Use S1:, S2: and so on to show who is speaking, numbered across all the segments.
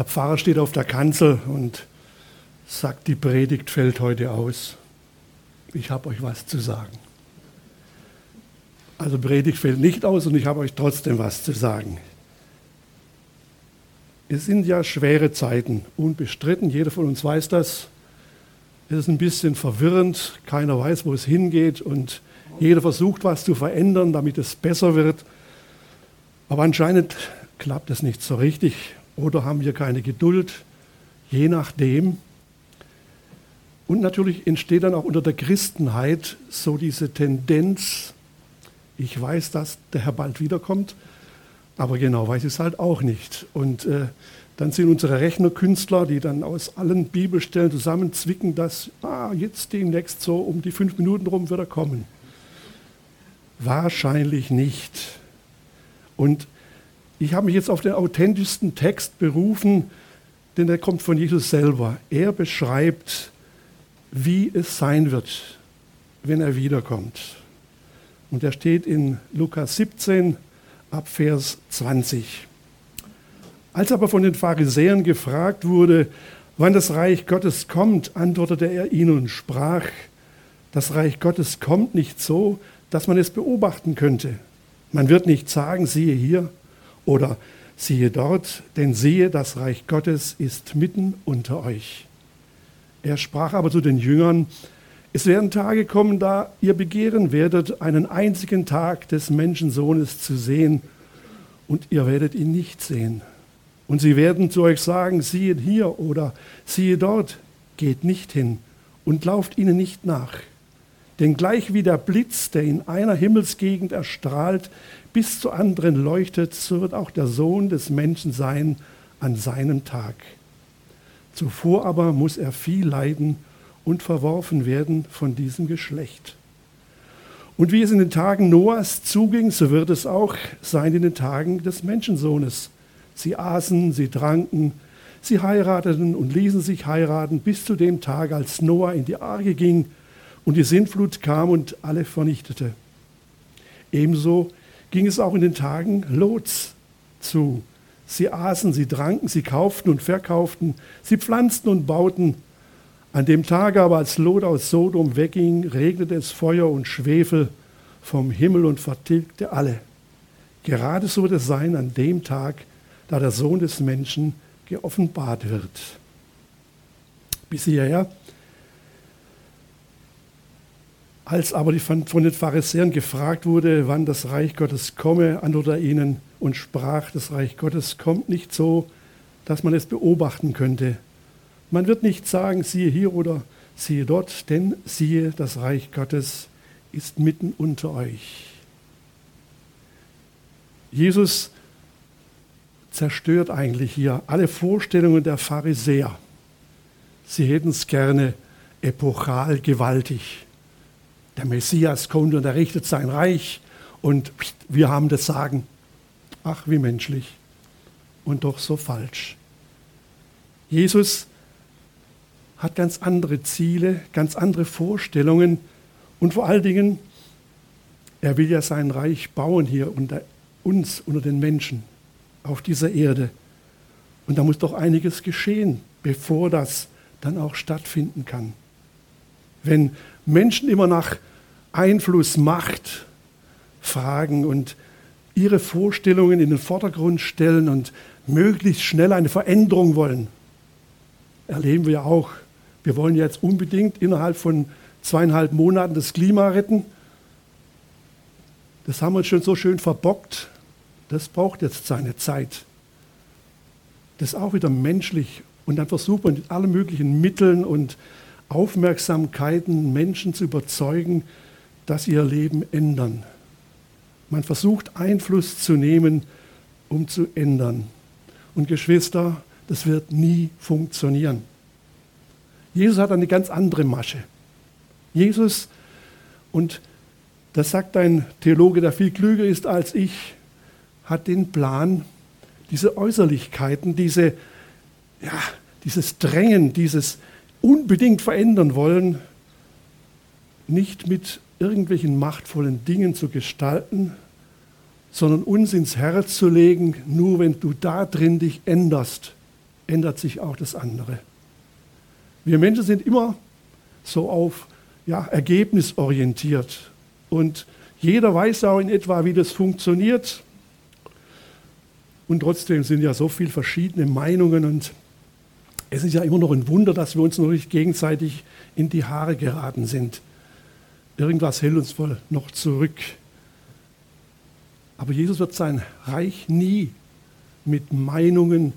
S1: Der Pfarrer steht auf der Kanzel und sagt, die Predigt fällt heute aus. Ich habe euch was zu sagen. Also Predigt fällt nicht aus und ich habe euch trotzdem was zu sagen. Es sind ja schwere Zeiten, unbestritten, jeder von uns weiß das. Es ist ein bisschen verwirrend, keiner weiß, wo es hingeht und jeder versucht, was zu verändern, damit es besser wird. Aber anscheinend klappt es nicht so richtig oder haben wir keine Geduld, je nachdem. Und natürlich entsteht dann auch unter der Christenheit so diese Tendenz, ich weiß, dass der Herr bald wiederkommt, aber genau weiß ich es halt auch nicht. Und äh, dann sind unsere Rechnerkünstler, die dann aus allen Bibelstellen zusammenzwicken, dass ah, jetzt demnächst so um die fünf Minuten rum wird er kommen. Wahrscheinlich nicht. Und ich habe mich jetzt auf den authentischsten Text berufen, denn der kommt von Jesus selber. Er beschreibt, wie es sein wird, wenn er wiederkommt. Und er steht in Lukas 17 ab Vers 20. Als aber von den Pharisäern gefragt wurde, wann das Reich Gottes kommt, antwortete er ihnen und sprach, das Reich Gottes kommt nicht so, dass man es beobachten könnte. Man wird nicht sagen, siehe hier oder siehe dort, denn siehe, das Reich Gottes ist mitten unter euch. Er sprach aber zu den Jüngern, es werden Tage kommen, da ihr begehren werdet, einen einzigen Tag des Menschensohnes zu sehen, und ihr werdet ihn nicht sehen. Und sie werden zu euch sagen, siehe hier oder siehe dort, geht nicht hin und lauft ihnen nicht nach. Denn gleich wie der Blitz, der in einer Himmelsgegend erstrahlt, bis zu anderen leuchtet, so wird auch der Sohn des Menschen sein an seinem Tag. Zuvor aber muss er viel leiden und verworfen werden von diesem Geschlecht. Und wie es in den Tagen Noahs zuging, so wird es auch sein in den Tagen des Menschensohnes. Sie aßen, sie tranken, sie heirateten und ließen sich heiraten bis zu dem Tag, als Noah in die Arche ging und die Sintflut kam und alle vernichtete. Ebenso ging es auch in den Tagen Lots zu. Sie aßen, sie tranken, sie kauften und verkauften, sie pflanzten und bauten. An dem Tag aber, als Lot aus Sodom wegging, regnete es Feuer und Schwefel vom Himmel und vertilgte alle. Gerade so wird es sein an dem Tag, da der Sohn des Menschen geoffenbart wird. Bis hierher. Als aber von den Pharisäern gefragt wurde, wann das Reich Gottes komme, antwortete er ihnen und sprach, das Reich Gottes kommt nicht so, dass man es beobachten könnte. Man wird nicht sagen, siehe hier oder siehe dort, denn siehe, das Reich Gottes ist mitten unter euch. Jesus zerstört eigentlich hier alle Vorstellungen der Pharisäer. Sie hätten es gerne epochal gewaltig. Der Messias kommt und errichtet sein Reich und wir haben das Sagen. Ach, wie menschlich und doch so falsch. Jesus hat ganz andere Ziele, ganz andere Vorstellungen und vor allen Dingen, er will ja sein Reich bauen hier unter uns, unter den Menschen auf dieser Erde. Und da muss doch einiges geschehen, bevor das dann auch stattfinden kann. Wenn Menschen immer nach Einfluss, Macht fragen und ihre Vorstellungen in den Vordergrund stellen und möglichst schnell eine Veränderung wollen, erleben wir auch. Wir wollen jetzt unbedingt innerhalb von zweieinhalb Monaten das Klima retten. Das haben wir uns schon so schön verbockt. Das braucht jetzt seine Zeit. Das ist auch wieder menschlich. Und dann versucht man mit allen möglichen Mitteln und Aufmerksamkeiten Menschen zu überzeugen, dass sie ihr Leben ändern. Man versucht Einfluss zu nehmen, um zu ändern. Und Geschwister, das wird nie funktionieren. Jesus hat eine ganz andere Masche. Jesus, und das sagt ein Theologe, der viel klüger ist als ich, hat den Plan, diese Äußerlichkeiten, diese, ja, dieses Drängen, dieses unbedingt verändern wollen, nicht mit irgendwelchen machtvollen Dingen zu gestalten, sondern uns ins Herz zu legen, nur wenn du da drin dich änderst, ändert sich auch das andere. Wir Menschen sind immer so auf ja, ergebnisorientiert. Und jeder weiß auch in etwa, wie das funktioniert. Und trotzdem sind ja so viele verschiedene Meinungen und es ist ja immer noch ein Wunder, dass wir uns noch nicht gegenseitig in die Haare geraten sind. Irgendwas hält uns wohl noch zurück. Aber Jesus wird sein Reich nie mit Meinungen,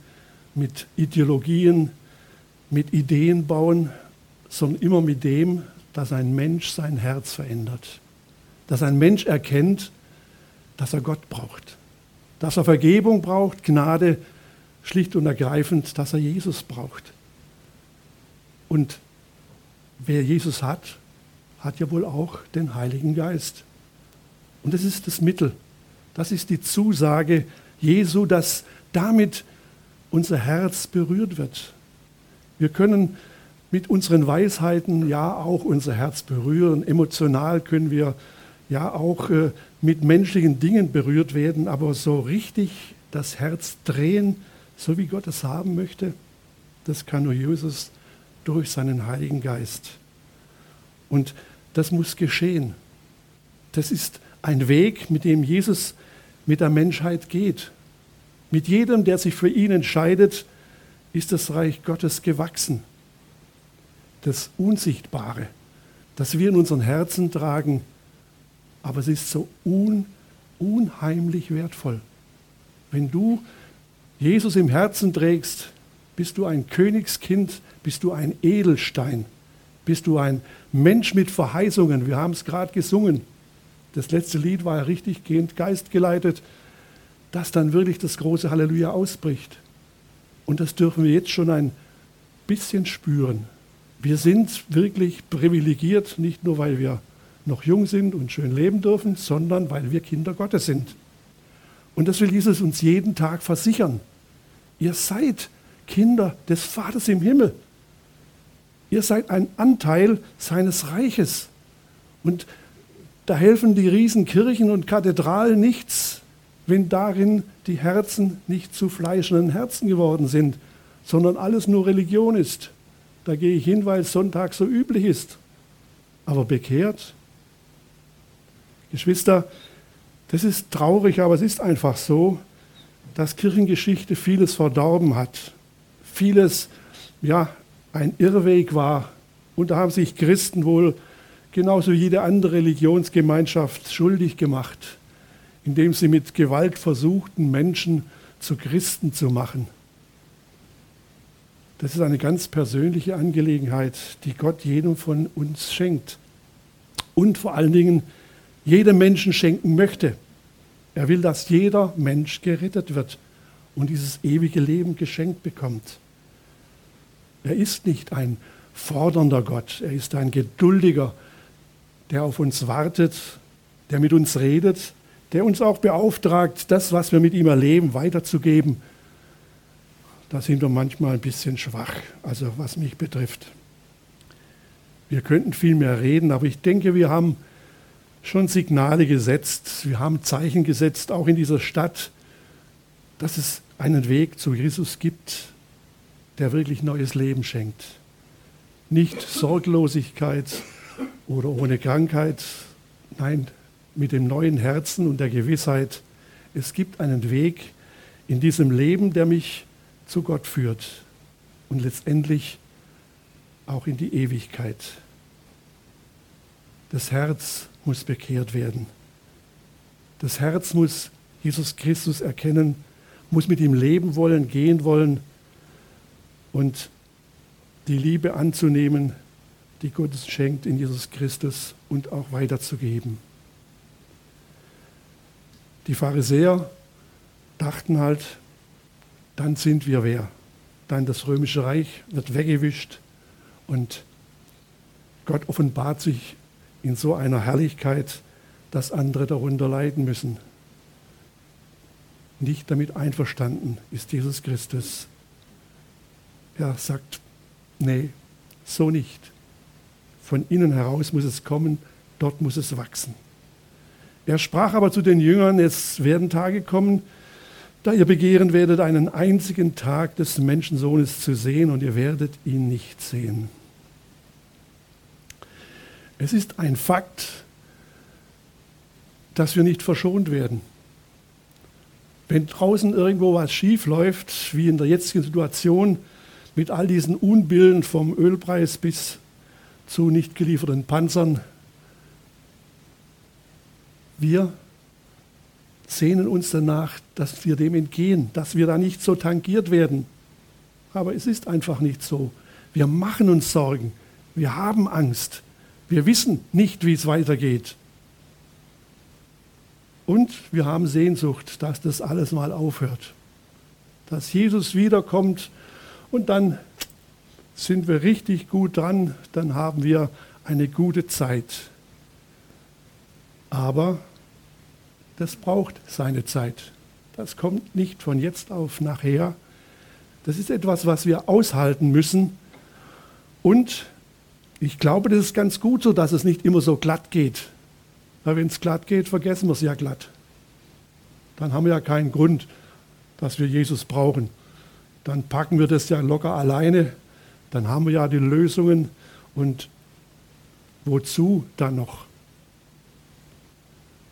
S1: mit Ideologien, mit Ideen bauen, sondern immer mit dem, dass ein Mensch sein Herz verändert. Dass ein Mensch erkennt, dass er Gott braucht. Dass er Vergebung braucht, Gnade, schlicht und ergreifend, dass er Jesus braucht. Und wer Jesus hat, hat ja wohl auch den Heiligen Geist. Und das ist das Mittel. Das ist die Zusage Jesu, dass damit unser Herz berührt wird. Wir können mit unseren Weisheiten ja auch unser Herz berühren. Emotional können wir ja auch äh, mit menschlichen Dingen berührt werden, aber so richtig das Herz drehen, so wie Gott es haben möchte, das kann nur Jesus durch seinen Heiligen Geist. Und das muss geschehen. Das ist ein Weg, mit dem Jesus mit der Menschheit geht. Mit jedem, der sich für ihn entscheidet, ist das Reich Gottes gewachsen das Unsichtbare, das wir in unseren Herzen tragen, aber es ist so un, unheimlich wertvoll. Wenn du Jesus im Herzen trägst, bist du ein Königskind, bist du ein Edelstein, bist du ein Mensch mit Verheißungen. Wir haben es gerade gesungen. Das letzte Lied war ja richtig gehend geistgeleitet, dass dann wirklich das große Halleluja ausbricht. Und das dürfen wir jetzt schon ein bisschen spüren. Wir sind wirklich privilegiert, nicht nur weil wir noch jung sind und schön leben dürfen, sondern weil wir Kinder Gottes sind. Und das will Jesus uns jeden Tag versichern. Ihr seid Kinder des Vaters im Himmel. Ihr seid ein Anteil seines Reiches. Und da helfen die Riesenkirchen und Kathedralen nichts, wenn darin die Herzen nicht zu fleischenden Herzen geworden sind, sondern alles nur Religion ist. Da gehe ich hin, weil Sonntag so üblich ist. Aber bekehrt? Geschwister, das ist traurig, aber es ist einfach so, dass Kirchengeschichte vieles verdorben hat. Vieles, ja, ein Irrweg war. Und da haben sich Christen wohl genauso jede andere Religionsgemeinschaft schuldig gemacht, indem sie mit Gewalt versuchten, Menschen zu Christen zu machen. Das ist eine ganz persönliche Angelegenheit, die Gott jedem von uns schenkt. Und vor allen Dingen jedem Menschen schenken möchte. Er will, dass jeder Mensch gerettet wird und dieses ewige Leben geschenkt bekommt. Er ist nicht ein fordernder Gott, er ist ein geduldiger, der auf uns wartet, der mit uns redet, der uns auch beauftragt, das, was wir mit ihm erleben, weiterzugeben. Da sind wir manchmal ein bisschen schwach, also was mich betrifft. Wir könnten viel mehr reden, aber ich denke, wir haben schon Signale gesetzt, wir haben Zeichen gesetzt, auch in dieser Stadt, dass es einen Weg zu Jesus gibt, der wirklich neues Leben schenkt. Nicht Sorglosigkeit oder ohne Krankheit, nein, mit dem neuen Herzen und der Gewissheit, es gibt einen Weg in diesem Leben, der mich zu Gott führt und letztendlich auch in die Ewigkeit. Das Herz muss bekehrt werden. Das Herz muss Jesus Christus erkennen, muss mit ihm leben wollen, gehen wollen und die Liebe anzunehmen, die Gott uns schenkt in Jesus Christus und auch weiterzugeben. Die Pharisäer dachten halt, dann sind wir wer? Dann das römische Reich wird weggewischt und Gott offenbart sich in so einer Herrlichkeit, dass andere darunter leiden müssen. Nicht damit einverstanden ist Jesus Christus. Er sagt, nee, so nicht. Von innen heraus muss es kommen, dort muss es wachsen. Er sprach aber zu den Jüngern, es werden Tage kommen, da ihr begehren werdet, einen einzigen Tag des Menschensohnes zu sehen und ihr werdet ihn nicht sehen. Es ist ein Fakt, dass wir nicht verschont werden. Wenn draußen irgendwo was schief läuft, wie in der jetzigen Situation mit all diesen Unbillen vom Ölpreis bis zu nicht gelieferten Panzern, wir sehnen uns danach, dass wir dem entgehen, dass wir da nicht so tangiert werden. Aber es ist einfach nicht so. Wir machen uns Sorgen, wir haben Angst, wir wissen nicht, wie es weitergeht. Und wir haben Sehnsucht, dass das alles mal aufhört, dass Jesus wiederkommt und dann sind wir richtig gut dran, dann haben wir eine gute Zeit. Aber das braucht seine Zeit. Das kommt nicht von jetzt auf nachher. Das ist etwas, was wir aushalten müssen. Und ich glaube, das ist ganz gut so, dass es nicht immer so glatt geht. Weil wenn es glatt geht, vergessen wir es ja glatt. Dann haben wir ja keinen Grund, dass wir Jesus brauchen. Dann packen wir das ja locker alleine. Dann haben wir ja die Lösungen. Und wozu dann noch?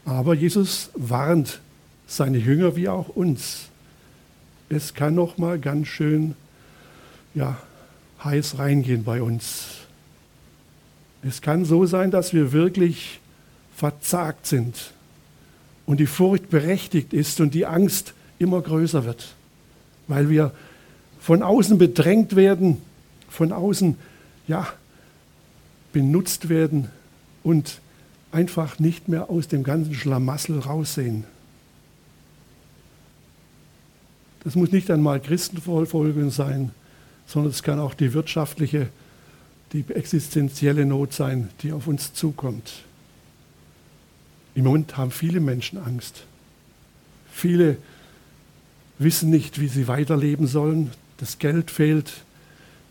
S1: Aber Jesus warnt seine Jünger wie auch uns. Es kann noch mal ganz schön ja, heiß reingehen bei uns. Es kann so sein, dass wir wirklich verzagt sind und die Furcht berechtigt ist und die Angst immer größer wird, weil wir von außen bedrängt werden, von außen ja benutzt werden und einfach nicht mehr aus dem ganzen Schlamassel raussehen. Das muss nicht einmal Christenverfolgung sein, sondern es kann auch die wirtschaftliche, die existenzielle Not sein, die auf uns zukommt. Im Moment haben viele Menschen Angst. Viele wissen nicht, wie sie weiterleben sollen. Das Geld fehlt.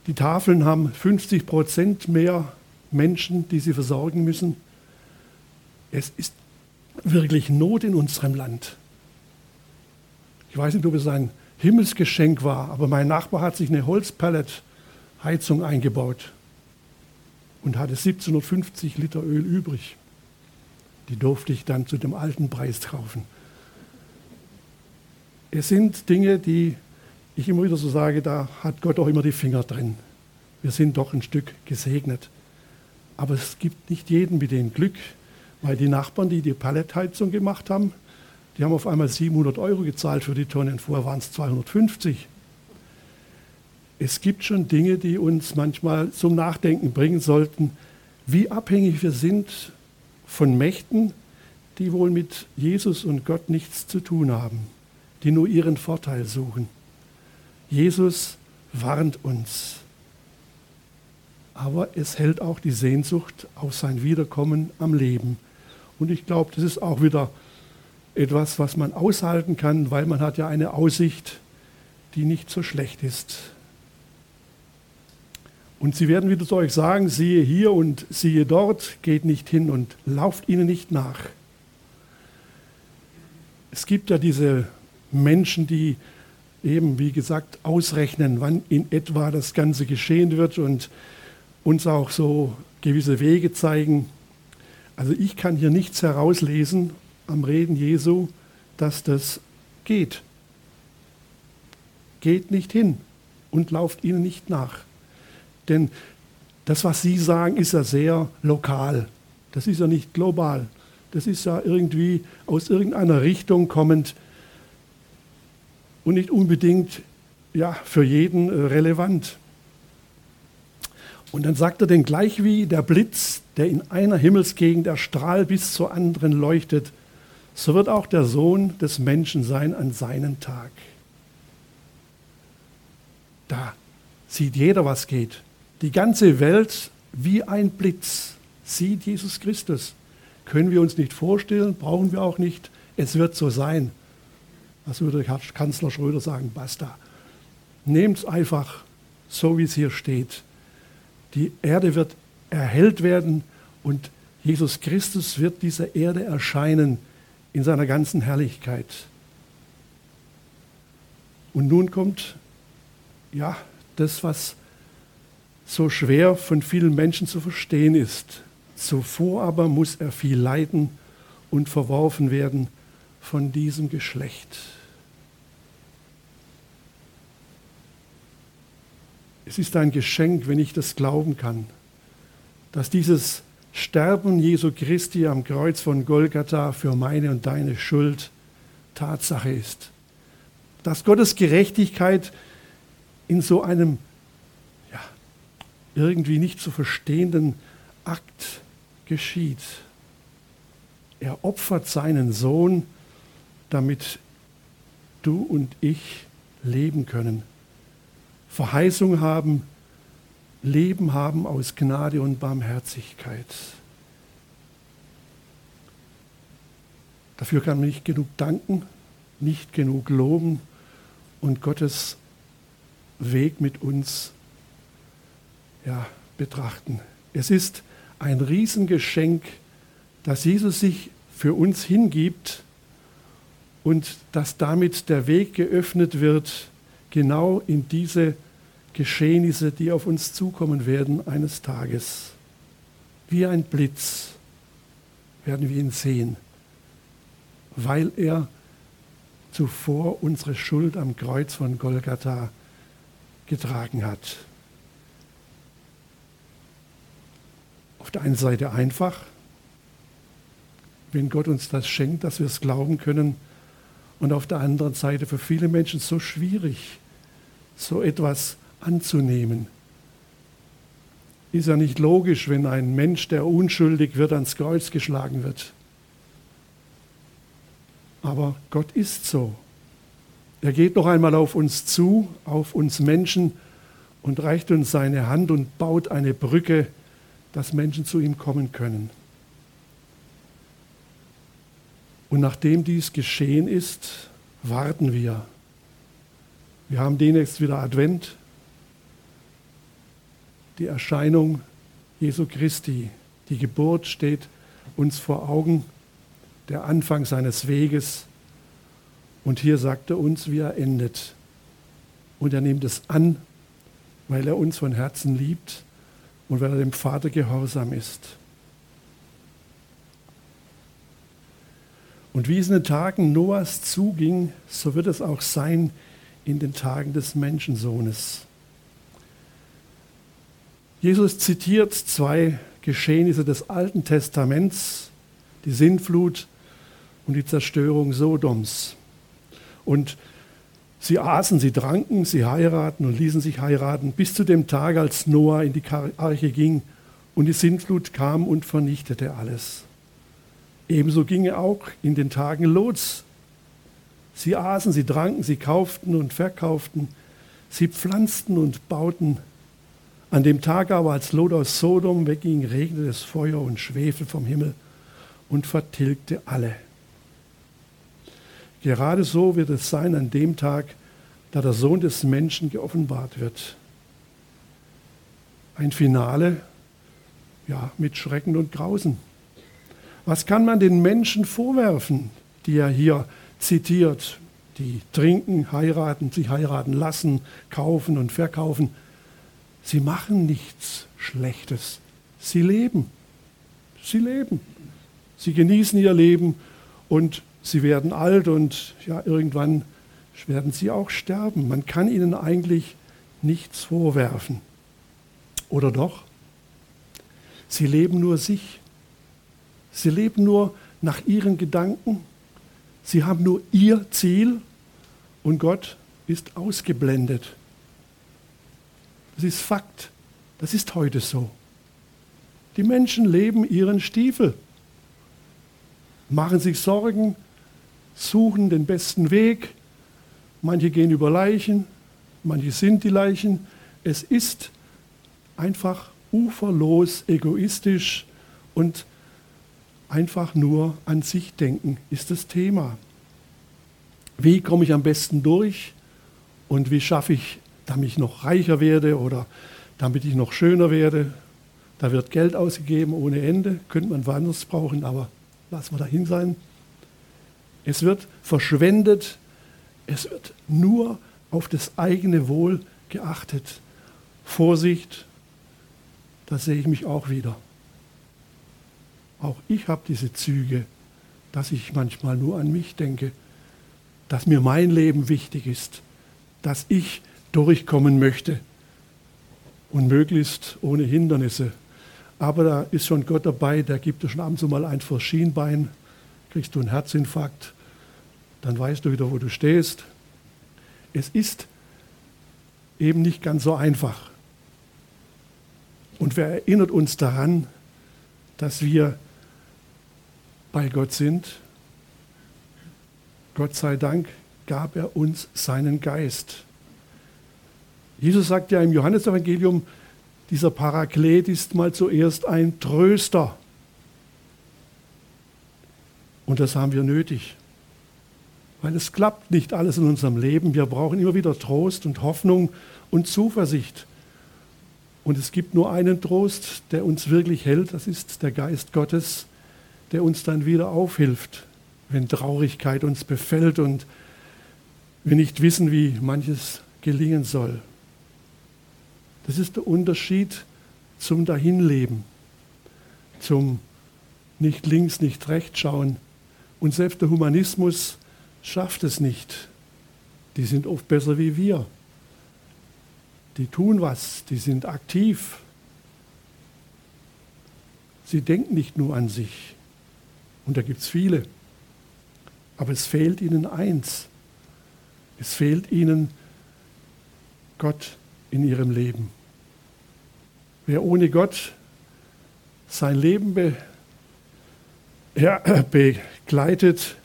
S1: Die Tafeln haben 50 Prozent mehr Menschen, die sie versorgen müssen. Es ist wirklich Not in unserem Land. Ich weiß nicht, ob es ein Himmelsgeschenk war, aber mein Nachbar hat sich eine Holzpelletheizung eingebaut und hatte 1750 Liter Öl übrig. Die durfte ich dann zu dem alten Preis kaufen. Es sind Dinge, die ich immer wieder so sage, da hat Gott auch immer die Finger drin. Wir sind doch ein Stück gesegnet. Aber es gibt nicht jeden mit dem Glück, weil die Nachbarn, die die Palettheizung gemacht haben, die haben auf einmal 700 Euro gezahlt für die Tonnen, vorher waren es 250. Es gibt schon Dinge, die uns manchmal zum Nachdenken bringen sollten, wie abhängig wir sind von Mächten, die wohl mit Jesus und Gott nichts zu tun haben, die nur ihren Vorteil suchen. Jesus warnt uns. Aber es hält auch die Sehnsucht auf sein Wiederkommen am Leben. Und ich glaube, das ist auch wieder etwas, was man aushalten kann, weil man hat ja eine Aussicht, die nicht so schlecht ist. Und sie werden wieder zu euch sagen, siehe hier und siehe dort, geht nicht hin und lauft ihnen nicht nach. Es gibt ja diese Menschen, die eben, wie gesagt, ausrechnen, wann in etwa das Ganze geschehen wird und uns auch so gewisse Wege zeigen. Also ich kann hier nichts herauslesen am Reden Jesu, dass das geht. Geht nicht hin und lauft ihnen nicht nach. Denn das, was Sie sagen, ist ja sehr lokal. Das ist ja nicht global. Das ist ja irgendwie aus irgendeiner Richtung kommend und nicht unbedingt ja, für jeden relevant. Und dann sagt er denn gleich wie der Blitz, der in einer Himmelsgegend der Strahl bis zur anderen leuchtet, so wird auch der Sohn des Menschen sein an seinem Tag. Da sieht jeder, was geht. Die ganze Welt wie ein Blitz sieht Jesus Christus. Können wir uns nicht vorstellen, brauchen wir auch nicht. Es wird so sein. Was würde Kanzler Schröder sagen? Basta. Nehmt es einfach so, wie es hier steht. Die Erde wird erhellt werden und Jesus Christus wird dieser Erde erscheinen in seiner ganzen Herrlichkeit. Und nun kommt ja das, was so schwer von vielen Menschen zu verstehen ist. Zuvor aber muss er viel leiden und verworfen werden von diesem Geschlecht. Es ist ein Geschenk, wenn ich das glauben kann, dass dieses Sterben Jesu Christi am Kreuz von Golgatha für meine und deine Schuld Tatsache ist. Dass Gottes Gerechtigkeit in so einem ja, irgendwie nicht zu verstehenden Akt geschieht. Er opfert seinen Sohn, damit du und ich leben können. Verheißung haben, Leben haben aus Gnade und Barmherzigkeit. Dafür kann man nicht genug danken, nicht genug loben und Gottes Weg mit uns ja, betrachten. Es ist ein Riesengeschenk, dass Jesus sich für uns hingibt und dass damit der Weg geöffnet wird, genau in diese Geschehnisse, die auf uns zukommen werden eines Tages. Wie ein Blitz werden wir ihn sehen, weil er zuvor unsere Schuld am Kreuz von Golgatha getragen hat. Auf der einen Seite einfach, wenn Gott uns das schenkt, dass wir es glauben können, und auf der anderen Seite für viele Menschen so schwierig, so etwas anzunehmen. Ist ja nicht logisch, wenn ein Mensch, der unschuldig wird, ans Kreuz geschlagen wird. Aber Gott ist so. Er geht noch einmal auf uns zu, auf uns Menschen und reicht uns seine Hand und baut eine Brücke, dass Menschen zu ihm kommen können. Und nachdem dies geschehen ist, warten wir. Wir haben demnächst wieder Advent, die Erscheinung Jesu Christi, die Geburt steht uns vor Augen, der Anfang seines Weges. Und hier sagt er uns, wie er endet. Und er nimmt es an, weil er uns von Herzen liebt und weil er dem Vater gehorsam ist. Und wie es in den Tagen Noahs zuging, so wird es auch sein in den Tagen des Menschensohnes. Jesus zitiert zwei Geschehnisse des Alten Testaments, die Sintflut und die Zerstörung Sodoms. Und sie aßen, sie tranken, sie heiraten und ließen sich heiraten, bis zu dem Tag, als Noah in die Arche ging und die Sintflut kam und vernichtete alles. Ebenso ginge auch in den Tagen Lots. Sie aßen, sie tranken, sie kauften und verkauften, sie pflanzten und bauten. An dem Tag aber, als Lot aus Sodom wegging, regnete es Feuer und Schwefel vom Himmel und vertilgte alle. Gerade so wird es sein an dem Tag, da der Sohn des Menschen geoffenbart wird. Ein Finale, ja, mit Schrecken und Grausen. Was kann man den Menschen vorwerfen, die er hier zitiert, die trinken, heiraten, sich heiraten lassen, kaufen und verkaufen? Sie machen nichts Schlechtes. Sie leben. Sie leben. Sie genießen ihr Leben und sie werden alt und ja, irgendwann werden sie auch sterben. Man kann ihnen eigentlich nichts vorwerfen. Oder doch? Sie leben nur sich. Sie leben nur nach ihren Gedanken. Sie haben nur ihr Ziel und Gott ist ausgeblendet. Das ist Fakt. Das ist heute so. Die Menschen leben ihren Stiefel, machen sich Sorgen, suchen den besten Weg. Manche gehen über Leichen, manche sind die Leichen. Es ist einfach uferlos, egoistisch und einfach nur an sich denken ist das Thema. Wie komme ich am besten durch und wie schaffe ich, damit ich noch reicher werde oder damit ich noch schöner werde? Da wird Geld ausgegeben ohne Ende, könnte man woanders brauchen, aber lassen wir dahin sein. Es wird verschwendet, es wird nur auf das eigene Wohl geachtet. Vorsicht, da sehe ich mich auch wieder. Auch ich habe diese Züge, dass ich manchmal nur an mich denke, dass mir mein Leben wichtig ist, dass ich durchkommen möchte und möglichst ohne Hindernisse. Aber da ist schon Gott dabei, der gibt dir schon abends mal ein Verschienbein, kriegst du einen Herzinfarkt, dann weißt du wieder, wo du stehst. Es ist eben nicht ganz so einfach. Und wer erinnert uns daran, dass wir bei Gott sind? Gott sei Dank gab er uns seinen Geist. Jesus sagt ja im Johannesevangelium, dieser Paraklet ist mal zuerst ein Tröster. Und das haben wir nötig. Weil es klappt nicht alles in unserem Leben. Wir brauchen immer wieder Trost und Hoffnung und Zuversicht. Und es gibt nur einen Trost, der uns wirklich hält, das ist der Geist Gottes, der uns dann wieder aufhilft, wenn Traurigkeit uns befällt und wir nicht wissen, wie manches gelingen soll. Das ist der Unterschied zum Dahinleben, zum nicht links, nicht rechts schauen. Und selbst der Humanismus schafft es nicht. Die sind oft besser wie wir. Die tun was, die sind aktiv. Sie denken nicht nur an sich. Und da gibt es viele. Aber es fehlt ihnen eins. Es fehlt ihnen Gott in ihrem Leben. Wer ohne Gott sein Leben be, ja, begleitet,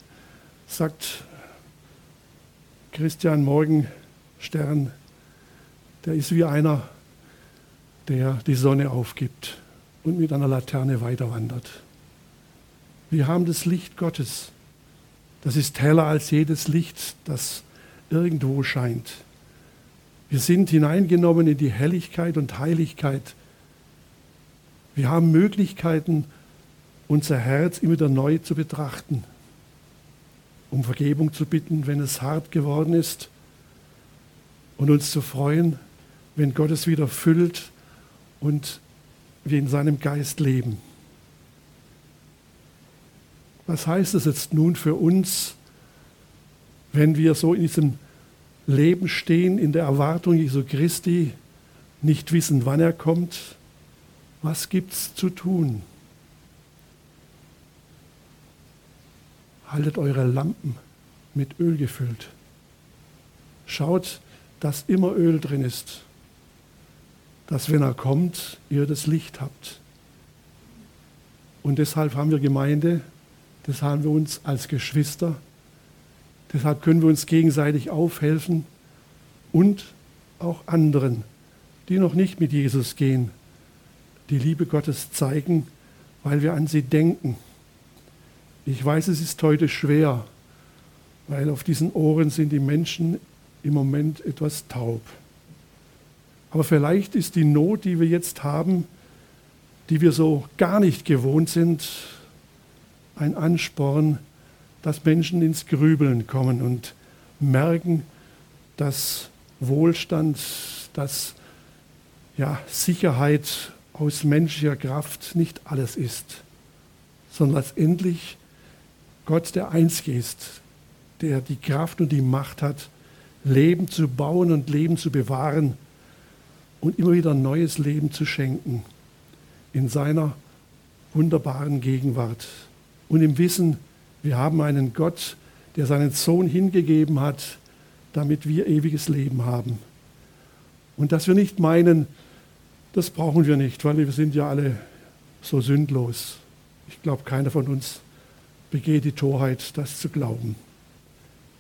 S1: sagt Christian Morgenstern, der ist wie einer, der die Sonne aufgibt und mit einer Laterne weiterwandert. Wir haben das Licht Gottes. Das ist heller als jedes Licht, das irgendwo scheint. Wir sind hineingenommen in die Helligkeit und Heiligkeit. Wir haben Möglichkeiten, unser Herz immer wieder neu zu betrachten, um Vergebung zu bitten, wenn es hart geworden ist und uns zu freuen, wenn Gott es wieder füllt und wir in seinem Geist leben. Was heißt es jetzt nun für uns, wenn wir so in diesem Leben stehen, in der Erwartung Jesu Christi, nicht wissen, wann er kommt? Was gibt es zu tun? Haltet eure Lampen mit Öl gefüllt. Schaut, dass immer Öl drin ist, dass wenn er kommt, ihr das Licht habt. Und deshalb haben wir Gemeinde, das haben wir uns als Geschwister. Deshalb können wir uns gegenseitig aufhelfen und auch anderen, die noch nicht mit Jesus gehen, die Liebe Gottes zeigen, weil wir an sie denken. Ich weiß, es ist heute schwer, weil auf diesen Ohren sind die Menschen im Moment etwas taub. Aber vielleicht ist die Not, die wir jetzt haben, die wir so gar nicht gewohnt sind, ein Ansporn, dass Menschen ins Grübeln kommen und merken, dass Wohlstand, dass ja, Sicherheit aus menschlicher Kraft nicht alles ist, sondern letztendlich Gott der Einzige ist, der die Kraft und die Macht hat, Leben zu bauen und Leben zu bewahren und immer wieder neues Leben zu schenken in seiner wunderbaren Gegenwart und im Wissen, wir haben einen Gott, der seinen Sohn hingegeben hat, damit wir ewiges Leben haben. Und dass wir nicht meinen, das brauchen wir nicht, weil wir sind ja alle so sündlos. Ich glaube, keiner von uns begeht die Torheit, das zu glauben.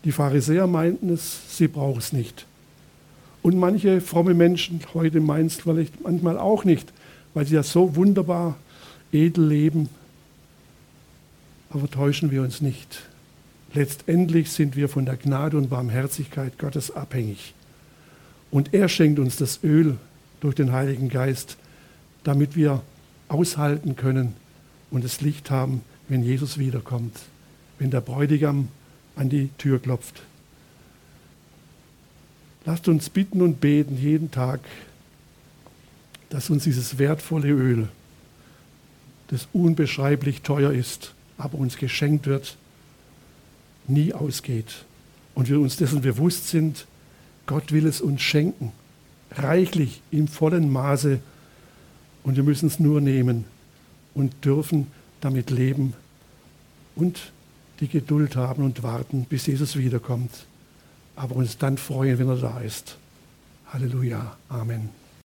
S1: Die Pharisäer meinten es, sie brauchen es nicht. Und manche fromme Menschen heute meinen es vielleicht manchmal auch nicht, weil sie ja so wunderbar edel leben aber täuschen wir uns nicht. Letztendlich sind wir von der Gnade und Barmherzigkeit Gottes abhängig. Und er schenkt uns das Öl durch den Heiligen Geist, damit wir aushalten können und das Licht haben, wenn Jesus wiederkommt, wenn der Bräutigam an die Tür klopft. Lasst uns bitten und beten jeden Tag, dass uns dieses wertvolle Öl, das unbeschreiblich teuer ist, aber uns geschenkt wird, nie ausgeht. Und wir uns dessen bewusst sind, Gott will es uns schenken, reichlich im vollen Maße. Und wir müssen es nur nehmen und dürfen damit leben und die Geduld haben und warten, bis Jesus wiederkommt. Aber uns dann freuen, wenn er da ist. Halleluja. Amen.